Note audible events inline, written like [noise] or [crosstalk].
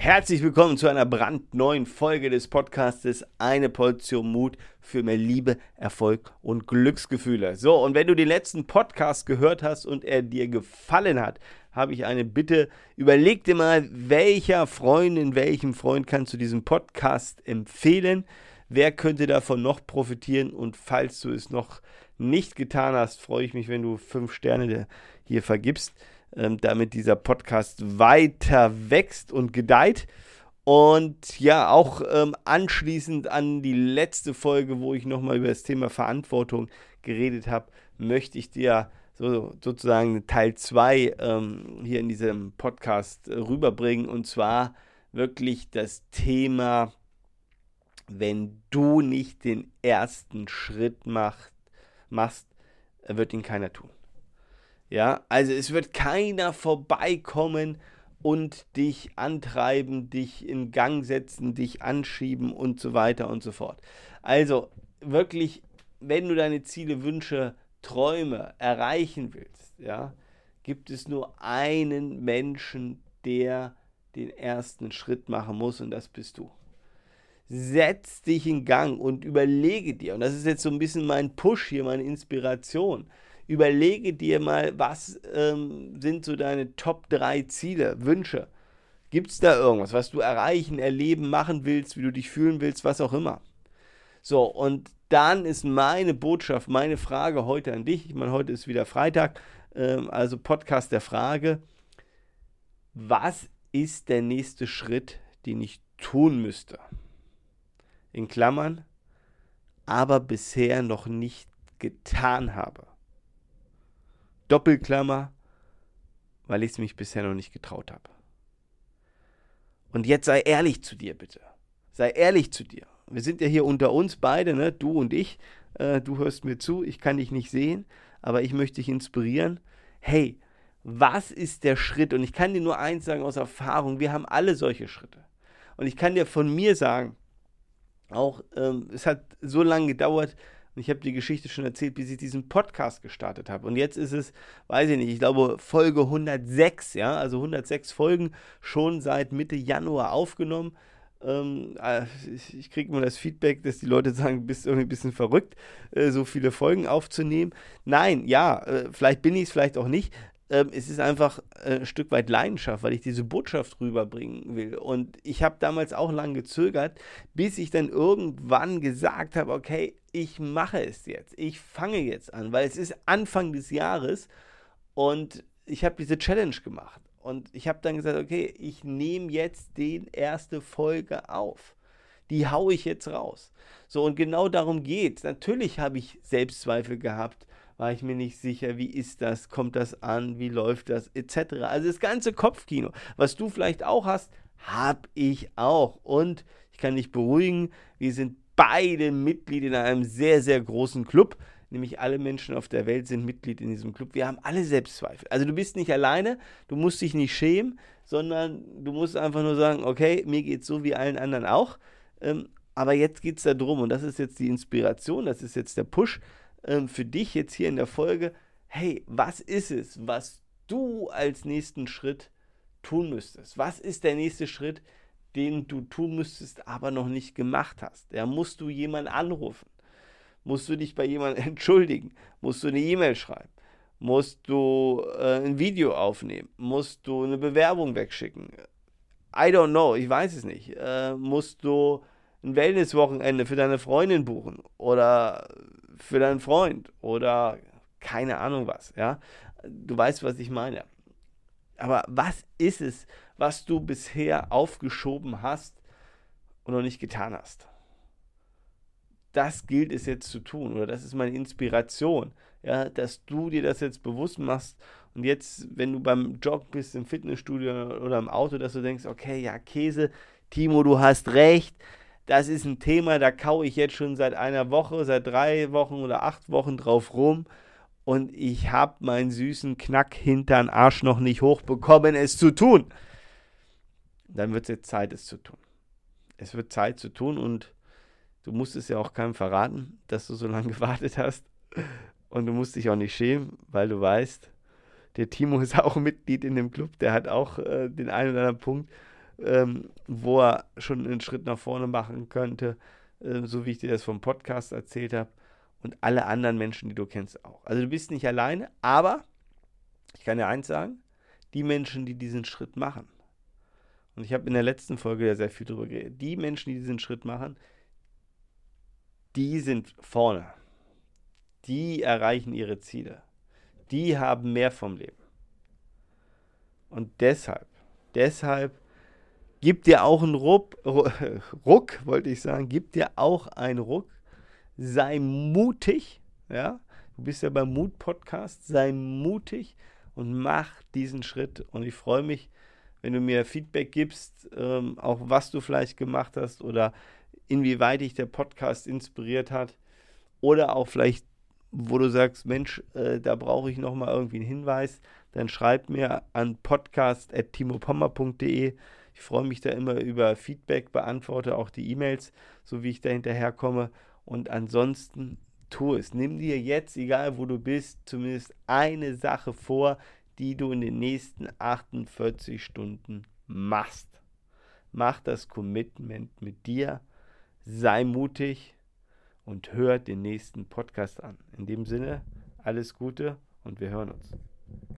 Herzlich willkommen zu einer brandneuen Folge des Podcastes Eine Portion Mut für mehr Liebe, Erfolg und Glücksgefühle. So, und wenn du den letzten Podcast gehört hast und er dir gefallen hat, habe ich eine Bitte. Überleg dir mal, welcher Freundin, welchem Freund kannst du diesen Podcast empfehlen? Wer könnte davon noch profitieren? Und falls du es noch nicht getan hast, freue ich mich, wenn du fünf Sterne hier vergibst ähm, damit dieser Podcast weiter wächst und gedeiht. Und ja, auch ähm, anschließend an die letzte Folge, wo ich nochmal über das Thema Verantwortung geredet habe, möchte ich dir so, sozusagen Teil 2 ähm, hier in diesem Podcast äh, rüberbringen. Und zwar wirklich das Thema, wenn du nicht den ersten Schritt macht, machst, wird ihn keiner tun. Ja, also es wird keiner vorbeikommen und dich antreiben, dich in Gang setzen, dich anschieben und so weiter und so fort. Also wirklich, wenn du deine Ziele, Wünsche, Träume erreichen willst, ja, gibt es nur einen Menschen, der den ersten Schritt machen muss und das bist du. Setz dich in Gang und überlege dir, und das ist jetzt so ein bisschen mein Push hier, meine Inspiration überlege dir mal, was ähm, sind so deine Top 3 Ziele, Wünsche. Gibt es da irgendwas, was du erreichen, erleben, machen willst, wie du dich fühlen willst, was auch immer? So, und dann ist meine Botschaft, meine Frage heute an dich. Ich meine, heute ist wieder Freitag, ähm, also Podcast der Frage. Was ist der nächste Schritt, den ich tun müsste? In Klammern, aber bisher noch nicht getan habe. Doppelklammer, weil ich es mich bisher noch nicht getraut habe. Und jetzt sei ehrlich zu dir, bitte. Sei ehrlich zu dir. Wir sind ja hier unter uns beide, ne? du und ich. Äh, du hörst mir zu, ich kann dich nicht sehen, aber ich möchte dich inspirieren. Hey, was ist der Schritt? Und ich kann dir nur eins sagen aus Erfahrung, wir haben alle solche Schritte. Und ich kann dir von mir sagen, auch ähm, es hat so lange gedauert, und ich habe die Geschichte schon erzählt, bis ich diesen Podcast gestartet habe. Und jetzt ist es, weiß ich nicht, ich glaube Folge 106, ja, also 106 Folgen schon seit Mitte Januar aufgenommen. Ähm, äh, ich, kriege immer das Feedback, dass die Leute sagen, du bist irgendwie ein bisschen verrückt, äh, so viele Folgen aufzunehmen. Nein, ja, äh, vielleicht bin ich es, vielleicht auch nicht ähm, es ist einfach äh, ein Stück weit Leidenschaft, weil ich diese Botschaft rüberbringen will. Und ich habe damals auch lange gezögert, bis ich dann irgendwann gesagt habe, okay, ich mache es jetzt. Ich fange jetzt an, weil es ist Anfang des Jahres und ich habe diese Challenge gemacht. Und ich habe dann gesagt, okay, ich nehme jetzt die erste Folge auf. Die haue ich jetzt raus. So, und genau darum geht es. Natürlich habe ich Selbstzweifel gehabt war ich mir nicht sicher, wie ist das, kommt das an, wie läuft das, etc. Also das ganze Kopfkino, was du vielleicht auch hast, habe ich auch. Und ich kann dich beruhigen, wir sind beide Mitglied in einem sehr, sehr großen Club. Nämlich alle Menschen auf der Welt sind Mitglied in diesem Club. Wir haben alle Selbstzweifel. Also du bist nicht alleine, du musst dich nicht schämen, sondern du musst einfach nur sagen, okay, mir geht es so wie allen anderen auch. Ähm, aber jetzt geht es darum, und das ist jetzt die Inspiration, das ist jetzt der Push, ähm, für dich jetzt hier in der Folge, hey, was ist es, was du als nächsten Schritt tun müsstest? Was ist der nächste Schritt, den du tun müsstest, aber noch nicht gemacht hast? Ja, musst du jemanden anrufen? Musst du dich bei jemandem [laughs] entschuldigen? Musst du eine E-Mail schreiben? Musst du äh, ein Video aufnehmen? Musst du eine Bewerbung wegschicken? I don't know, ich weiß es nicht. Äh, musst du ein Wellnesswochenende für deine Freundin buchen? Oder für deinen Freund oder keine Ahnung was, ja. Du weißt, was ich meine. Aber was ist es, was du bisher aufgeschoben hast und noch nicht getan hast? Das gilt es jetzt zu tun oder das ist meine Inspiration, ja, dass du dir das jetzt bewusst machst und jetzt, wenn du beim Jog bist, im Fitnessstudio oder im Auto, dass du denkst, okay, ja, Käse, Timo, du hast recht, das ist ein Thema, da kaue ich jetzt schon seit einer Woche, seit drei Wochen oder acht Wochen drauf rum und ich habe meinen süßen Knack hintern Arsch noch nicht hochbekommen, es zu tun. Dann wird es jetzt Zeit, es zu tun. Es wird Zeit zu tun und du musst es ja auch keinem verraten, dass du so lange [laughs] gewartet hast. Und du musst dich auch nicht schämen, weil du weißt, der Timo ist auch Mitglied in dem Club, der hat auch äh, den einen oder anderen Punkt ähm, wo er schon einen Schritt nach vorne machen könnte, äh, so wie ich dir das vom Podcast erzählt habe. Und alle anderen Menschen, die du kennst, auch. Also du bist nicht alleine, aber ich kann dir eins sagen, die Menschen, die diesen Schritt machen, und ich habe in der letzten Folge ja sehr viel darüber geredet, die Menschen, die diesen Schritt machen, die sind vorne. Die erreichen ihre Ziele. Die haben mehr vom Leben. Und deshalb, deshalb gibt dir auch einen Ruck, [laughs] Ruck, wollte ich sagen, gibt dir auch einen Ruck. Sei mutig, ja. Du bist ja beim Mut-Podcast. Sei mutig und mach diesen Schritt. Und ich freue mich, wenn du mir Feedback gibst, ähm, auch was du vielleicht gemacht hast oder inwieweit dich der Podcast inspiriert hat. Oder auch vielleicht, wo du sagst, Mensch, äh, da brauche ich nochmal irgendwie einen Hinweis, dann schreib mir an podcast.timopommer.de. Ich freue mich da immer über Feedback, beantworte auch die E-Mails, so wie ich da hinterherkomme. Und ansonsten tu es. Nimm dir jetzt, egal wo du bist, zumindest eine Sache vor, die du in den nächsten 48 Stunden machst. Mach das Commitment mit dir, sei mutig und hör den nächsten Podcast an. In dem Sinne, alles Gute und wir hören uns.